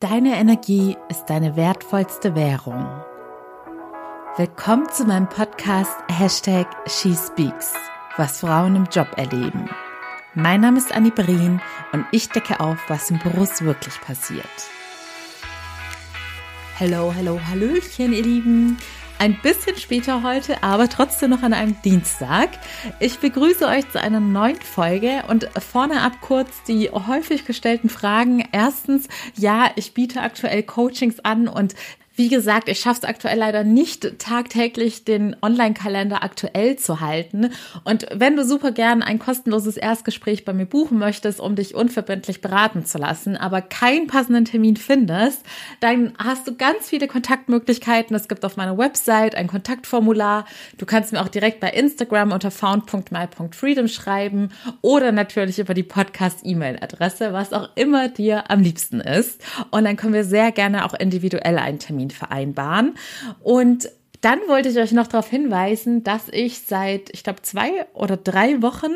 Deine Energie ist deine wertvollste Währung. Willkommen zu meinem Podcast Hashtag SheSpeaks, was Frauen im Job erleben. Mein Name ist Annie Brien und ich decke auf, was im Büros wirklich passiert. Hallo, hallo, hallöchen, ihr Lieben. Ein bisschen später heute, aber trotzdem noch an einem Dienstag. Ich begrüße euch zu einer neuen Folge und vorne ab kurz die häufig gestellten Fragen. Erstens, ja, ich biete aktuell Coachings an und wie gesagt, ich schaffe es aktuell leider nicht, tagtäglich den Online-Kalender aktuell zu halten. Und wenn du super gern ein kostenloses Erstgespräch bei mir buchen möchtest, um dich unverbindlich beraten zu lassen, aber keinen passenden Termin findest, dann hast du ganz viele Kontaktmöglichkeiten. Es gibt auf meiner Website ein Kontaktformular. Du kannst mir auch direkt bei Instagram unter found.my.freedom schreiben oder natürlich über die Podcast-E-Mail-Adresse, was auch immer dir am liebsten ist. Und dann können wir sehr gerne auch individuell einen Termin Termin vereinbaren. Und dann wollte ich euch noch darauf hinweisen, dass ich seit, ich glaube, zwei oder drei Wochen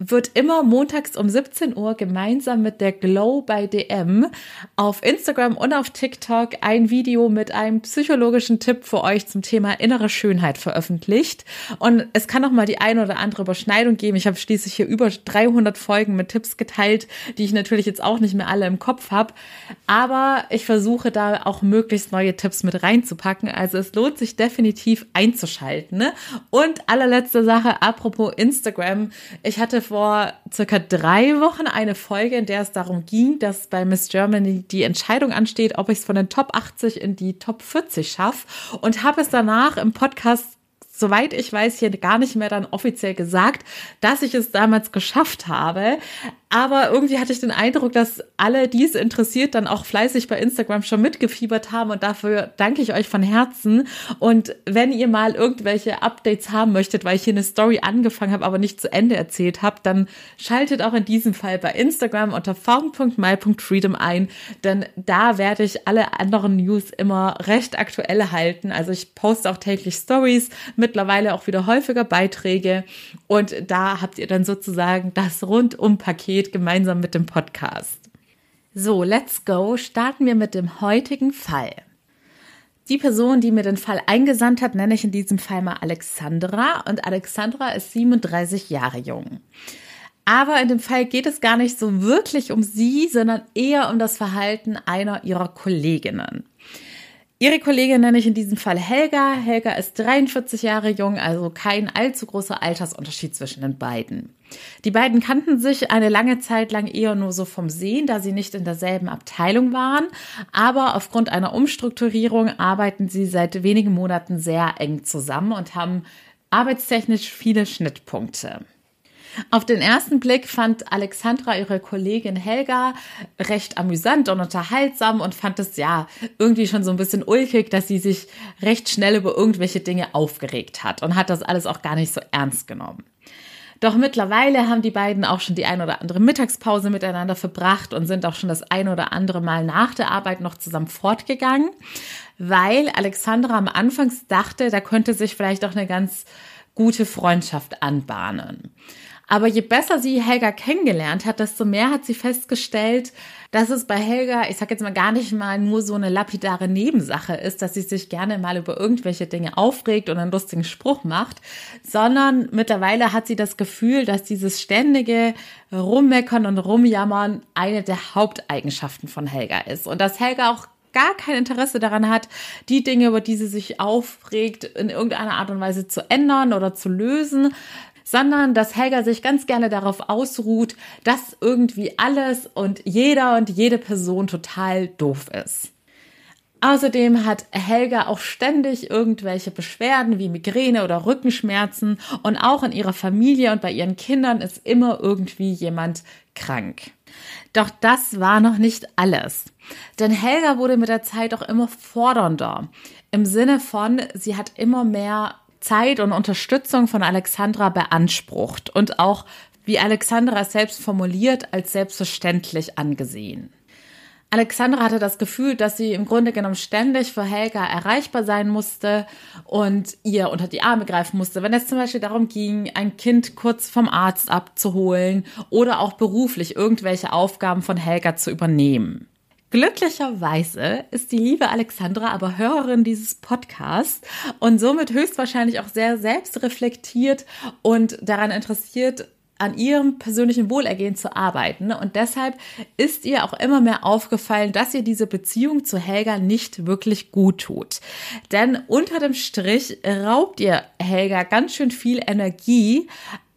wird immer montags um 17 Uhr gemeinsam mit der Glow bei DM auf Instagram und auf TikTok ein Video mit einem psychologischen Tipp für euch zum Thema innere Schönheit veröffentlicht. Und es kann noch mal die ein oder andere Überschneidung geben. Ich habe schließlich hier über 300 Folgen mit Tipps geteilt, die ich natürlich jetzt auch nicht mehr alle im Kopf habe. Aber ich versuche da auch möglichst neue Tipps mit reinzupacken. Also es lohnt sich definitiv einzuschalten. Ne? Und allerletzte Sache, apropos Instagram. Ich hatte vor circa drei Wochen eine Folge, in der es darum ging, dass bei Miss Germany die Entscheidung ansteht, ob ich es von den Top 80 in die Top 40 schaffe und habe es danach im Podcast soweit ich weiß, hier gar nicht mehr dann offiziell gesagt, dass ich es damals geschafft habe. Aber irgendwie hatte ich den Eindruck, dass alle, die es interessiert, dann auch fleißig bei Instagram schon mitgefiebert haben. Und dafür danke ich euch von Herzen. Und wenn ihr mal irgendwelche Updates haben möchtet, weil ich hier eine Story angefangen habe, aber nicht zu Ende erzählt habe, dann schaltet auch in diesem Fall bei Instagram unter found.my.freedom ein. Denn da werde ich alle anderen News immer recht aktuell halten. Also ich poste auch täglich Stories, mittlerweile auch wieder häufiger Beiträge. Und da habt ihr dann sozusagen das Rundum-Paket geht gemeinsam mit dem Podcast. So, let's go. Starten wir mit dem heutigen Fall. Die Person, die mir den Fall eingesandt hat, nenne ich in diesem Fall mal Alexandra. Und Alexandra ist 37 Jahre jung. Aber in dem Fall geht es gar nicht so wirklich um sie, sondern eher um das Verhalten einer ihrer Kolleginnen. Ihre Kollegin nenne ich in diesem Fall Helga. Helga ist 43 Jahre jung, also kein allzu großer Altersunterschied zwischen den beiden. Die beiden kannten sich eine lange Zeit lang eher nur so vom Sehen, da sie nicht in derselben Abteilung waren. Aber aufgrund einer Umstrukturierung arbeiten sie seit wenigen Monaten sehr eng zusammen und haben arbeitstechnisch viele Schnittpunkte. Auf den ersten Blick fand Alexandra ihre Kollegin Helga recht amüsant und unterhaltsam und fand es ja irgendwie schon so ein bisschen ulkig, dass sie sich recht schnell über irgendwelche Dinge aufgeregt hat und hat das alles auch gar nicht so ernst genommen. Doch mittlerweile haben die beiden auch schon die ein oder andere Mittagspause miteinander verbracht und sind auch schon das ein oder andere Mal nach der Arbeit noch zusammen fortgegangen, weil Alexandra am Anfangs dachte, da könnte sich vielleicht auch eine ganz gute Freundschaft anbahnen. Aber je besser sie Helga kennengelernt hat, desto mehr hat sie festgestellt, dass es bei Helga, ich sag jetzt mal gar nicht mal nur so eine lapidare Nebensache ist, dass sie sich gerne mal über irgendwelche Dinge aufregt und einen lustigen Spruch macht, sondern mittlerweile hat sie das Gefühl, dass dieses ständige Rummeckern und Rumjammern eine der Haupteigenschaften von Helga ist. Und dass Helga auch gar kein Interesse daran hat, die Dinge, über die sie sich aufregt, in irgendeiner Art und Weise zu ändern oder zu lösen, sondern dass Helga sich ganz gerne darauf ausruht, dass irgendwie alles und jeder und jede Person total doof ist. Außerdem hat Helga auch ständig irgendwelche Beschwerden wie Migräne oder Rückenschmerzen und auch in ihrer Familie und bei ihren Kindern ist immer irgendwie jemand krank. Doch das war noch nicht alles. Denn Helga wurde mit der Zeit auch immer fordernder. Im Sinne von, sie hat immer mehr Zeit und Unterstützung von Alexandra beansprucht und auch, wie Alexandra es selbst formuliert, als selbstverständlich angesehen. Alexandra hatte das Gefühl, dass sie im Grunde genommen ständig für Helga erreichbar sein musste und ihr unter die Arme greifen musste, wenn es zum Beispiel darum ging, ein Kind kurz vom Arzt abzuholen oder auch beruflich irgendwelche Aufgaben von Helga zu übernehmen. Glücklicherweise ist die liebe Alexandra aber Hörerin dieses Podcasts und somit höchstwahrscheinlich auch sehr selbstreflektiert und daran interessiert, an ihrem persönlichen Wohlergehen zu arbeiten. Und deshalb ist ihr auch immer mehr aufgefallen, dass ihr diese Beziehung zu Helga nicht wirklich gut tut. Denn unter dem Strich raubt ihr Helga ganz schön viel Energie,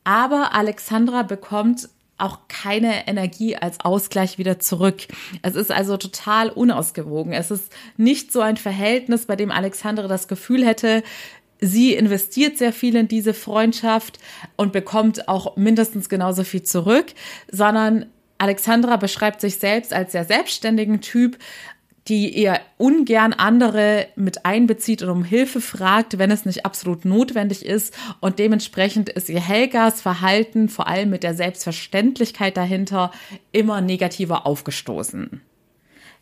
aber Alexandra bekommt auch keine Energie als Ausgleich wieder zurück. Es ist also total unausgewogen. Es ist nicht so ein Verhältnis, bei dem Alexandra das Gefühl hätte, sie investiert sehr viel in diese Freundschaft und bekommt auch mindestens genauso viel zurück, sondern Alexandra beschreibt sich selbst als sehr selbstständigen Typ, die eher ungern andere mit einbezieht und um Hilfe fragt, wenn es nicht absolut notwendig ist. Und dementsprechend ist ihr Helgas Verhalten, vor allem mit der Selbstverständlichkeit dahinter, immer negativer aufgestoßen.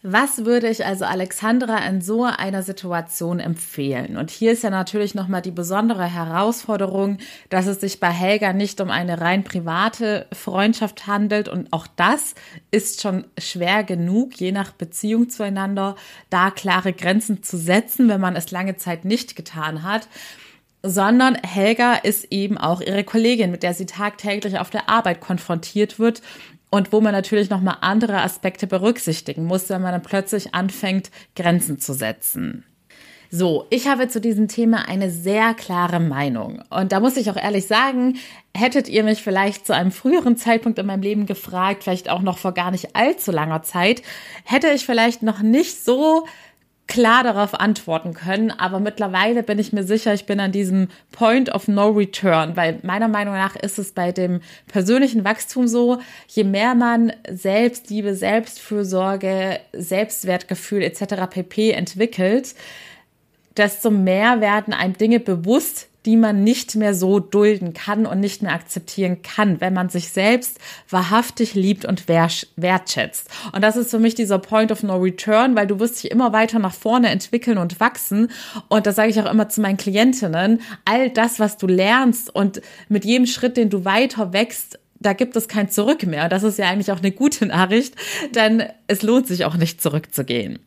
Was würde ich also Alexandra in so einer Situation empfehlen? Und hier ist ja natürlich nochmal die besondere Herausforderung, dass es sich bei Helga nicht um eine rein private Freundschaft handelt. Und auch das ist schon schwer genug, je nach Beziehung zueinander, da klare Grenzen zu setzen, wenn man es lange Zeit nicht getan hat sondern Helga ist eben auch ihre Kollegin, mit der sie tagtäglich auf der Arbeit konfrontiert wird und wo man natürlich nochmal andere Aspekte berücksichtigen muss, wenn man dann plötzlich anfängt, Grenzen zu setzen. So, ich habe zu diesem Thema eine sehr klare Meinung. Und da muss ich auch ehrlich sagen, hättet ihr mich vielleicht zu einem früheren Zeitpunkt in meinem Leben gefragt, vielleicht auch noch vor gar nicht allzu langer Zeit, hätte ich vielleicht noch nicht so klar darauf antworten können, aber mittlerweile bin ich mir sicher, ich bin an diesem Point of No Return, weil meiner Meinung nach ist es bei dem persönlichen Wachstum so, je mehr man Selbstliebe, Selbstfürsorge, Selbstwertgefühl etc. pp entwickelt, desto mehr werden einem Dinge bewusst, die man nicht mehr so dulden kann und nicht mehr akzeptieren kann, wenn man sich selbst wahrhaftig liebt und wertschätzt. Und das ist für mich dieser Point of No Return, weil du wirst dich immer weiter nach vorne entwickeln und wachsen. Und das sage ich auch immer zu meinen Klientinnen. All das, was du lernst und mit jedem Schritt, den du weiter wächst, da gibt es kein Zurück mehr. Das ist ja eigentlich auch eine gute Nachricht, denn es lohnt sich auch nicht zurückzugehen.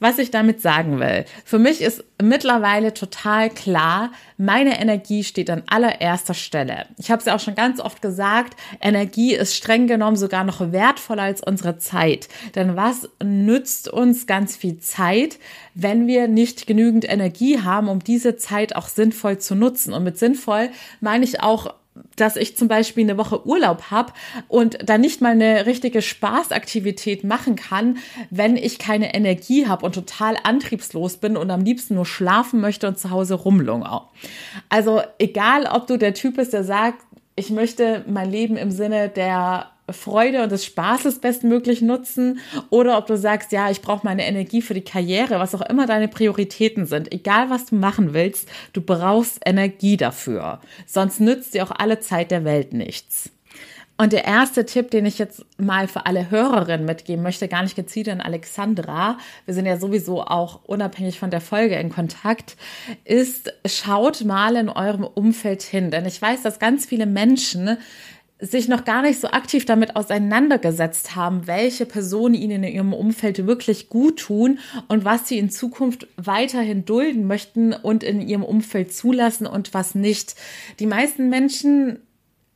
Was ich damit sagen will, für mich ist mittlerweile total klar, meine Energie steht an allererster Stelle. Ich habe es ja auch schon ganz oft gesagt, Energie ist streng genommen sogar noch wertvoller als unsere Zeit. Denn was nützt uns ganz viel Zeit, wenn wir nicht genügend Energie haben, um diese Zeit auch sinnvoll zu nutzen? Und mit sinnvoll meine ich auch dass ich zum Beispiel eine Woche Urlaub habe und dann nicht mal eine richtige Spaßaktivität machen kann, wenn ich keine Energie habe und total antriebslos bin und am liebsten nur schlafen möchte und zu Hause rumlungere. Also egal, ob du der Typ bist, der sagt, ich möchte mein Leben im Sinne der Freude und des Spaßes bestmöglich nutzen oder ob du sagst, ja, ich brauche meine Energie für die Karriere, was auch immer deine Prioritäten sind. Egal, was du machen willst, du brauchst Energie dafür. Sonst nützt dir auch alle Zeit der Welt nichts. Und der erste Tipp, den ich jetzt mal für alle Hörerinnen mitgeben möchte, gar nicht gezielt an Alexandra, wir sind ja sowieso auch unabhängig von der Folge in Kontakt, ist, schaut mal in eurem Umfeld hin. Denn ich weiß, dass ganz viele Menschen sich noch gar nicht so aktiv damit auseinandergesetzt haben, welche Personen ihnen in ihrem Umfeld wirklich gut tun und was sie in Zukunft weiterhin dulden möchten und in ihrem Umfeld zulassen und was nicht. Die meisten Menschen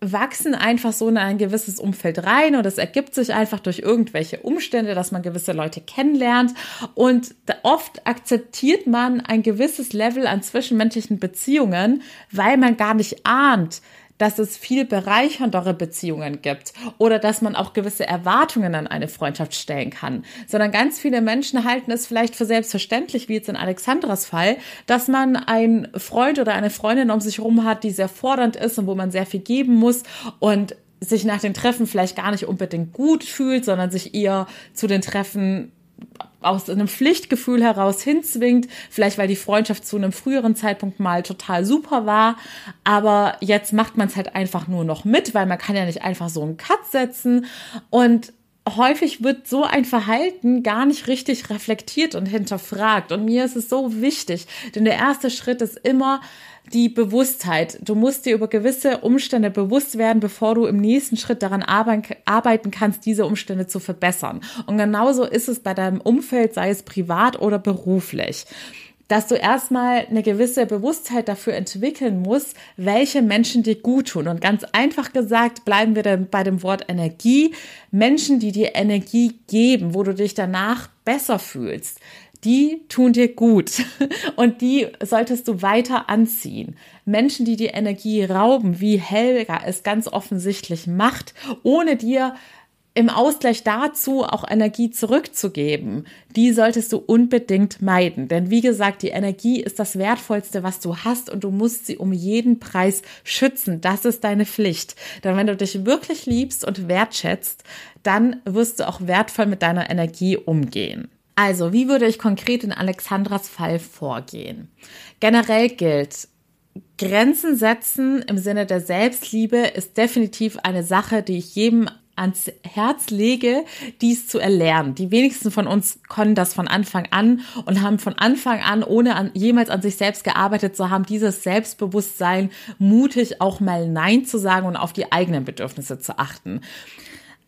wachsen einfach so in ein gewisses Umfeld rein und es ergibt sich einfach durch irgendwelche Umstände, dass man gewisse Leute kennenlernt und oft akzeptiert man ein gewisses Level an zwischenmenschlichen Beziehungen, weil man gar nicht ahnt, dass es viel bereicherndere Beziehungen gibt oder dass man auch gewisse Erwartungen an eine Freundschaft stellen kann, sondern ganz viele Menschen halten es vielleicht für selbstverständlich, wie jetzt in Alexandras Fall, dass man einen Freund oder eine Freundin um sich herum hat, die sehr fordernd ist und wo man sehr viel geben muss und sich nach den Treffen vielleicht gar nicht unbedingt gut fühlt, sondern sich eher zu den Treffen aus einem Pflichtgefühl heraus hinzwingt, vielleicht weil die Freundschaft zu einem früheren Zeitpunkt mal total super war, aber jetzt macht man es halt einfach nur noch mit, weil man kann ja nicht einfach so einen Cut setzen. Und häufig wird so ein Verhalten gar nicht richtig reflektiert und hinterfragt. Und mir ist es so wichtig, denn der erste Schritt ist immer, die Bewusstheit. Du musst dir über gewisse Umstände bewusst werden, bevor du im nächsten Schritt daran arbeiten kannst, diese Umstände zu verbessern. Und genauso ist es bei deinem Umfeld, sei es privat oder beruflich dass du erstmal eine gewisse Bewusstheit dafür entwickeln musst, welche Menschen dir gut tun. Und ganz einfach gesagt, bleiben wir dann bei dem Wort Energie. Menschen, die dir Energie geben, wo du dich danach besser fühlst die tun dir gut und die solltest du weiter anziehen. Menschen, die dir Energie rauben, wie Helga es ganz offensichtlich macht, ohne dir im Ausgleich dazu auch Energie zurückzugeben, die solltest du unbedingt meiden. Denn wie gesagt, die Energie ist das Wertvollste, was du hast und du musst sie um jeden Preis schützen. Das ist deine Pflicht. Denn wenn du dich wirklich liebst und wertschätzt, dann wirst du auch wertvoll mit deiner Energie umgehen. Also, wie würde ich konkret in Alexandras Fall vorgehen? Generell gilt, Grenzen setzen im Sinne der Selbstliebe ist definitiv eine Sache, die ich jedem ans Herz lege, dies zu erlernen. Die wenigsten von uns können das von Anfang an und haben von Anfang an, ohne an, jemals an sich selbst gearbeitet zu haben, dieses Selbstbewusstsein, mutig auch mal Nein zu sagen und auf die eigenen Bedürfnisse zu achten.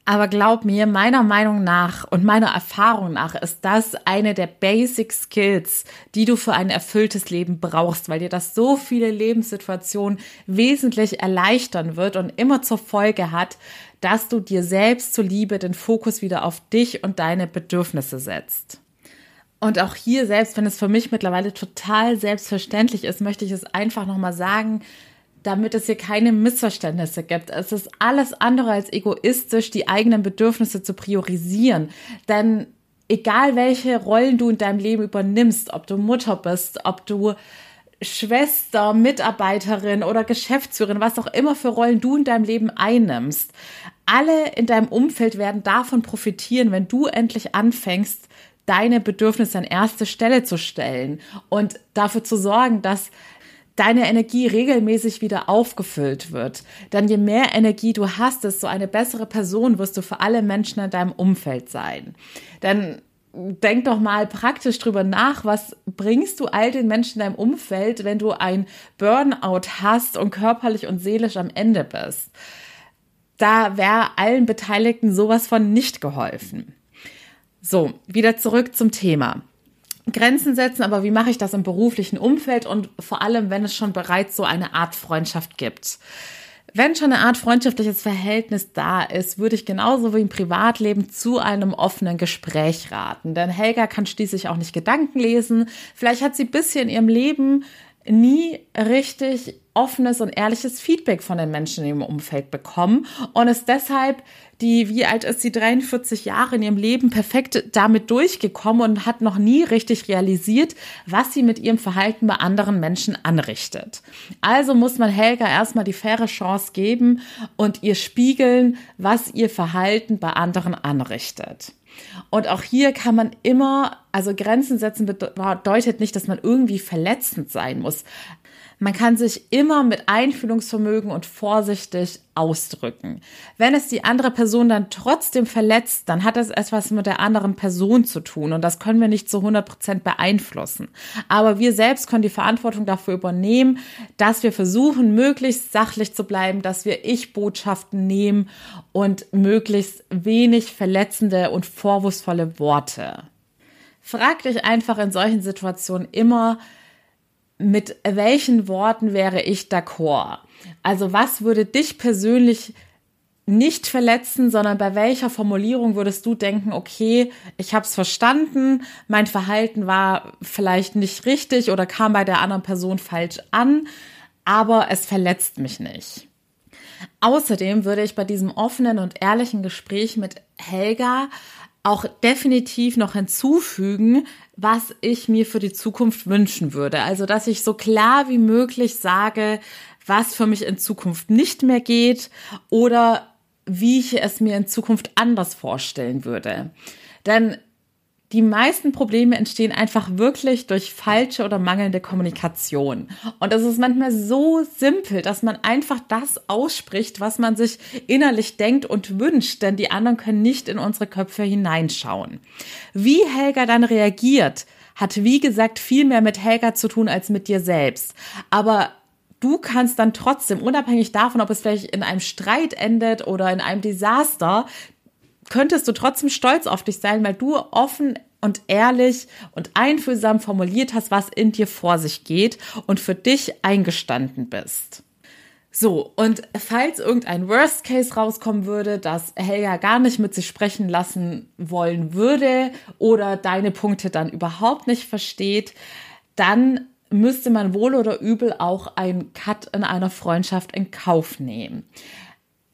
Aber glaub mir, meiner Meinung nach und meiner Erfahrung nach ist das eine der Basic Skills, die du für ein erfülltes Leben brauchst, weil dir das so viele Lebenssituationen wesentlich erleichtern wird und immer zur Folge hat, dass du dir selbst zuliebe den Fokus wieder auf dich und deine Bedürfnisse setzt. Und auch hier, selbst wenn es für mich mittlerweile total selbstverständlich ist, möchte ich es einfach nochmal sagen, damit es hier keine Missverständnisse gibt. Es ist alles andere als egoistisch, die eigenen Bedürfnisse zu priorisieren. Denn egal welche Rollen du in deinem Leben übernimmst, ob du Mutter bist, ob du Schwester, Mitarbeiterin oder Geschäftsführerin, was auch immer für Rollen du in deinem Leben einnimmst, alle in deinem Umfeld werden davon profitieren, wenn du endlich anfängst, deine Bedürfnisse an erste Stelle zu stellen und dafür zu sorgen, dass deine Energie regelmäßig wieder aufgefüllt wird. Denn je mehr Energie du hast, desto eine bessere Person wirst du für alle Menschen in deinem Umfeld sein. Denn denk doch mal praktisch drüber nach, was bringst du all den Menschen in deinem Umfeld, wenn du ein Burnout hast und körperlich und seelisch am Ende bist. Da wäre allen Beteiligten sowas von nicht geholfen. So, wieder zurück zum Thema. Grenzen setzen, aber wie mache ich das im beruflichen Umfeld und vor allem, wenn es schon bereits so eine Art Freundschaft gibt. Wenn schon eine Art freundschaftliches Verhältnis da ist, würde ich genauso wie im Privatleben zu einem offenen Gespräch raten. Denn Helga kann schließlich auch nicht Gedanken lesen. Vielleicht hat sie bisher in ihrem Leben nie richtig offenes und ehrliches Feedback von den Menschen im Umfeld bekommen und ist deshalb die, wie alt ist sie, 43 Jahre in ihrem Leben perfekt damit durchgekommen und hat noch nie richtig realisiert, was sie mit ihrem Verhalten bei anderen Menschen anrichtet. Also muss man Helga erstmal die faire Chance geben und ihr spiegeln, was ihr Verhalten bei anderen anrichtet. Und auch hier kann man immer, also Grenzen setzen bedeutet nicht, dass man irgendwie verletzend sein muss. Man kann sich immer mit Einfühlungsvermögen und vorsichtig ausdrücken. Wenn es die andere Person dann trotzdem verletzt, dann hat es etwas mit der anderen Person zu tun und das können wir nicht zu 100 Prozent beeinflussen. Aber wir selbst können die Verantwortung dafür übernehmen, dass wir versuchen, möglichst sachlich zu bleiben, dass wir Ich-Botschaften nehmen und möglichst wenig verletzende und vorwurfsvolle Worte. Frag dich einfach in solchen Situationen immer, mit welchen Worten wäre ich d'accord? Also was würde dich persönlich nicht verletzen, sondern bei welcher Formulierung würdest du denken, okay, ich habe es verstanden, mein Verhalten war vielleicht nicht richtig oder kam bei der anderen Person falsch an, aber es verletzt mich nicht. Außerdem würde ich bei diesem offenen und ehrlichen Gespräch mit Helga auch definitiv noch hinzufügen, was ich mir für die Zukunft wünschen würde. Also, dass ich so klar wie möglich sage, was für mich in Zukunft nicht mehr geht oder wie ich es mir in Zukunft anders vorstellen würde. Denn die meisten Probleme entstehen einfach wirklich durch falsche oder mangelnde Kommunikation. Und es ist manchmal so simpel, dass man einfach das ausspricht, was man sich innerlich denkt und wünscht, denn die anderen können nicht in unsere Köpfe hineinschauen. Wie Helga dann reagiert, hat wie gesagt viel mehr mit Helga zu tun als mit dir selbst. Aber du kannst dann trotzdem, unabhängig davon, ob es vielleicht in einem Streit endet oder in einem Desaster, könntest du trotzdem stolz auf dich sein, weil du offen und ehrlich und einfühlsam formuliert hast, was in dir vor sich geht und für dich eingestanden bist. So, und falls irgendein Worst Case rauskommen würde, dass Helga gar nicht mit sich sprechen lassen wollen würde oder deine Punkte dann überhaupt nicht versteht, dann müsste man wohl oder übel auch einen Cut in einer Freundschaft in Kauf nehmen.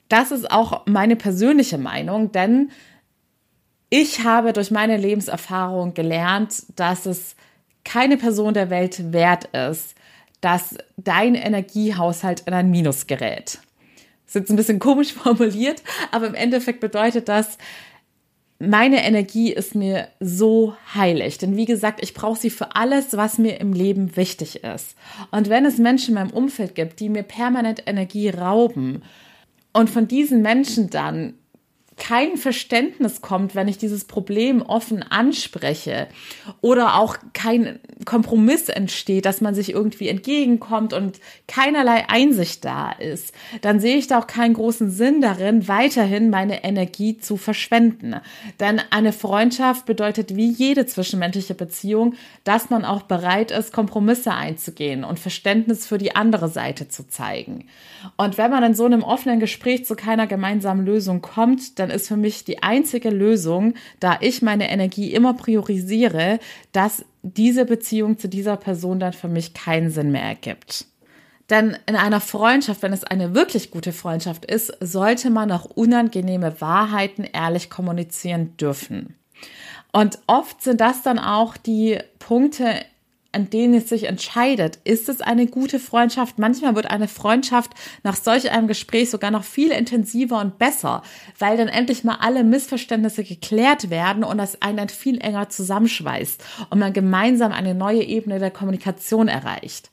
Das ist auch meine persönliche Meinung, denn ich habe durch meine Lebenserfahrung gelernt, dass es keine Person der Welt wert ist, dass dein Energiehaushalt in ein Minus gerät. Das ist jetzt ein bisschen komisch formuliert, aber im Endeffekt bedeutet das, meine Energie ist mir so heilig. Denn wie gesagt, ich brauche sie für alles, was mir im Leben wichtig ist. Und wenn es Menschen in meinem Umfeld gibt, die mir permanent Energie rauben und von diesen Menschen dann kein Verständnis kommt, wenn ich dieses Problem offen anspreche oder auch kein Kompromiss entsteht, dass man sich irgendwie entgegenkommt und keinerlei Einsicht da ist, dann sehe ich da auch keinen großen Sinn darin, weiterhin meine Energie zu verschwenden. Denn eine Freundschaft bedeutet wie jede zwischenmenschliche Beziehung, dass man auch bereit ist, Kompromisse einzugehen und Verständnis für die andere Seite zu zeigen. Und wenn man in so einem offenen Gespräch zu keiner gemeinsamen Lösung kommt, dann dann ist für mich die einzige Lösung, da ich meine Energie immer priorisiere, dass diese Beziehung zu dieser Person dann für mich keinen Sinn mehr ergibt. Denn in einer Freundschaft, wenn es eine wirklich gute Freundschaft ist, sollte man auch unangenehme Wahrheiten ehrlich kommunizieren dürfen. Und oft sind das dann auch die Punkte, an denen es sich entscheidet. Ist es eine gute Freundschaft? Manchmal wird eine Freundschaft nach solch einem Gespräch sogar noch viel intensiver und besser, weil dann endlich mal alle Missverständnisse geklärt werden und das einen dann viel enger zusammenschweißt und man gemeinsam eine neue Ebene der Kommunikation erreicht.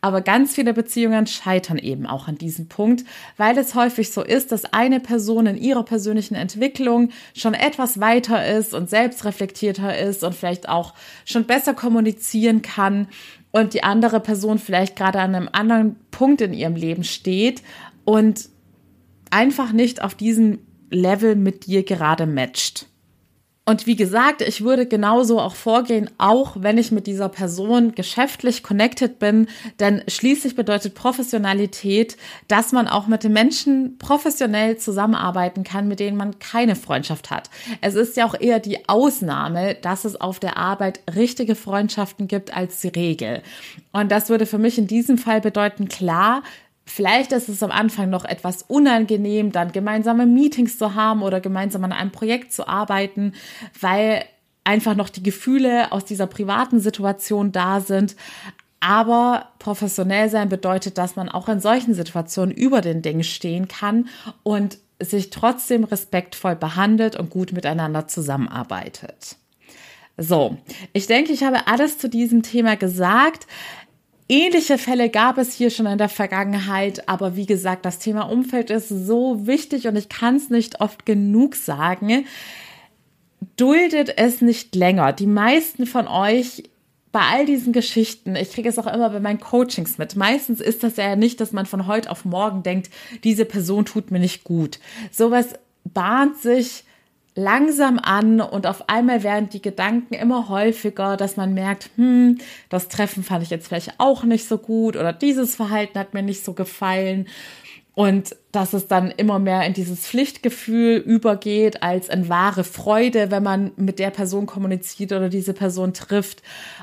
Aber ganz viele Beziehungen scheitern eben auch an diesem Punkt, weil es häufig so ist, dass eine Person in ihrer persönlichen Entwicklung schon etwas weiter ist und selbstreflektierter ist und vielleicht auch schon besser kommunizieren kann und die andere Person vielleicht gerade an einem anderen Punkt in ihrem Leben steht und einfach nicht auf diesem Level mit dir gerade matcht. Und wie gesagt, ich würde genauso auch vorgehen, auch wenn ich mit dieser Person geschäftlich connected bin, denn schließlich bedeutet Professionalität, dass man auch mit den Menschen professionell zusammenarbeiten kann, mit denen man keine Freundschaft hat. Es ist ja auch eher die Ausnahme, dass es auf der Arbeit richtige Freundschaften gibt als die Regel. Und das würde für mich in diesem Fall bedeuten, klar, Vielleicht ist es am Anfang noch etwas unangenehm, dann gemeinsame Meetings zu haben oder gemeinsam an einem Projekt zu arbeiten, weil einfach noch die Gefühle aus dieser privaten Situation da sind. Aber professionell sein bedeutet, dass man auch in solchen Situationen über den Dingen stehen kann und sich trotzdem respektvoll behandelt und gut miteinander zusammenarbeitet. So, ich denke, ich habe alles zu diesem Thema gesagt. Ähnliche Fälle gab es hier schon in der Vergangenheit, aber wie gesagt, das Thema Umfeld ist so wichtig und ich kann es nicht oft genug sagen. Duldet es nicht länger. Die meisten von euch bei all diesen Geschichten, ich kriege es auch immer bei meinen Coachings mit. Meistens ist das ja nicht, dass man von heute auf morgen denkt, diese Person tut mir nicht gut. Sowas bahnt sich langsam an und auf einmal werden die Gedanken immer häufiger, dass man merkt, hm, das Treffen fand ich jetzt vielleicht auch nicht so gut oder dieses Verhalten hat mir nicht so gefallen und dass es dann immer mehr in dieses Pflichtgefühl übergeht als in wahre Freude, wenn man mit der Person kommuniziert oder diese Person trifft.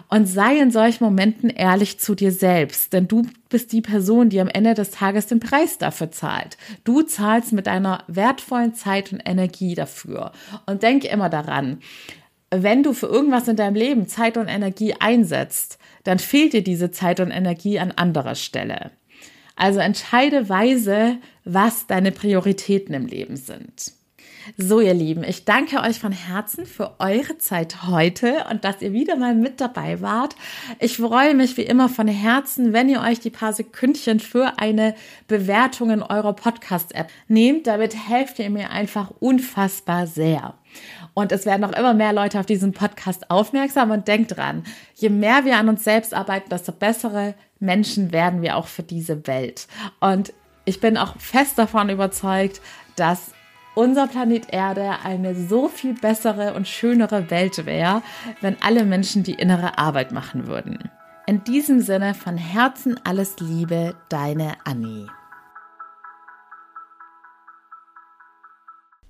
Und sei in solchen Momenten ehrlich zu dir selbst, denn du bist die Person, die am Ende des Tages den Preis dafür zahlt. Du zahlst mit deiner wertvollen Zeit und Energie dafür. Und denk immer daran, wenn du für irgendwas in deinem Leben Zeit und Energie einsetzt, dann fehlt dir diese Zeit und Energie an anderer Stelle. Also entscheide weise, was deine Prioritäten im Leben sind. So, ihr Lieben, ich danke euch von Herzen für eure Zeit heute und dass ihr wieder mal mit dabei wart. Ich freue mich wie immer von Herzen, wenn ihr euch die paar Sekündchen für eine Bewertung in eurer Podcast-App nehmt. Damit helft ihr mir einfach unfassbar sehr. Und es werden auch immer mehr Leute auf diesen Podcast aufmerksam und denkt dran, je mehr wir an uns selbst arbeiten, desto bessere Menschen werden wir auch für diese Welt. Und ich bin auch fest davon überzeugt, dass unser Planet Erde eine so viel bessere und schönere Welt wäre, wenn alle Menschen die innere Arbeit machen würden. In diesem Sinne von Herzen alles Liebe, deine Annie.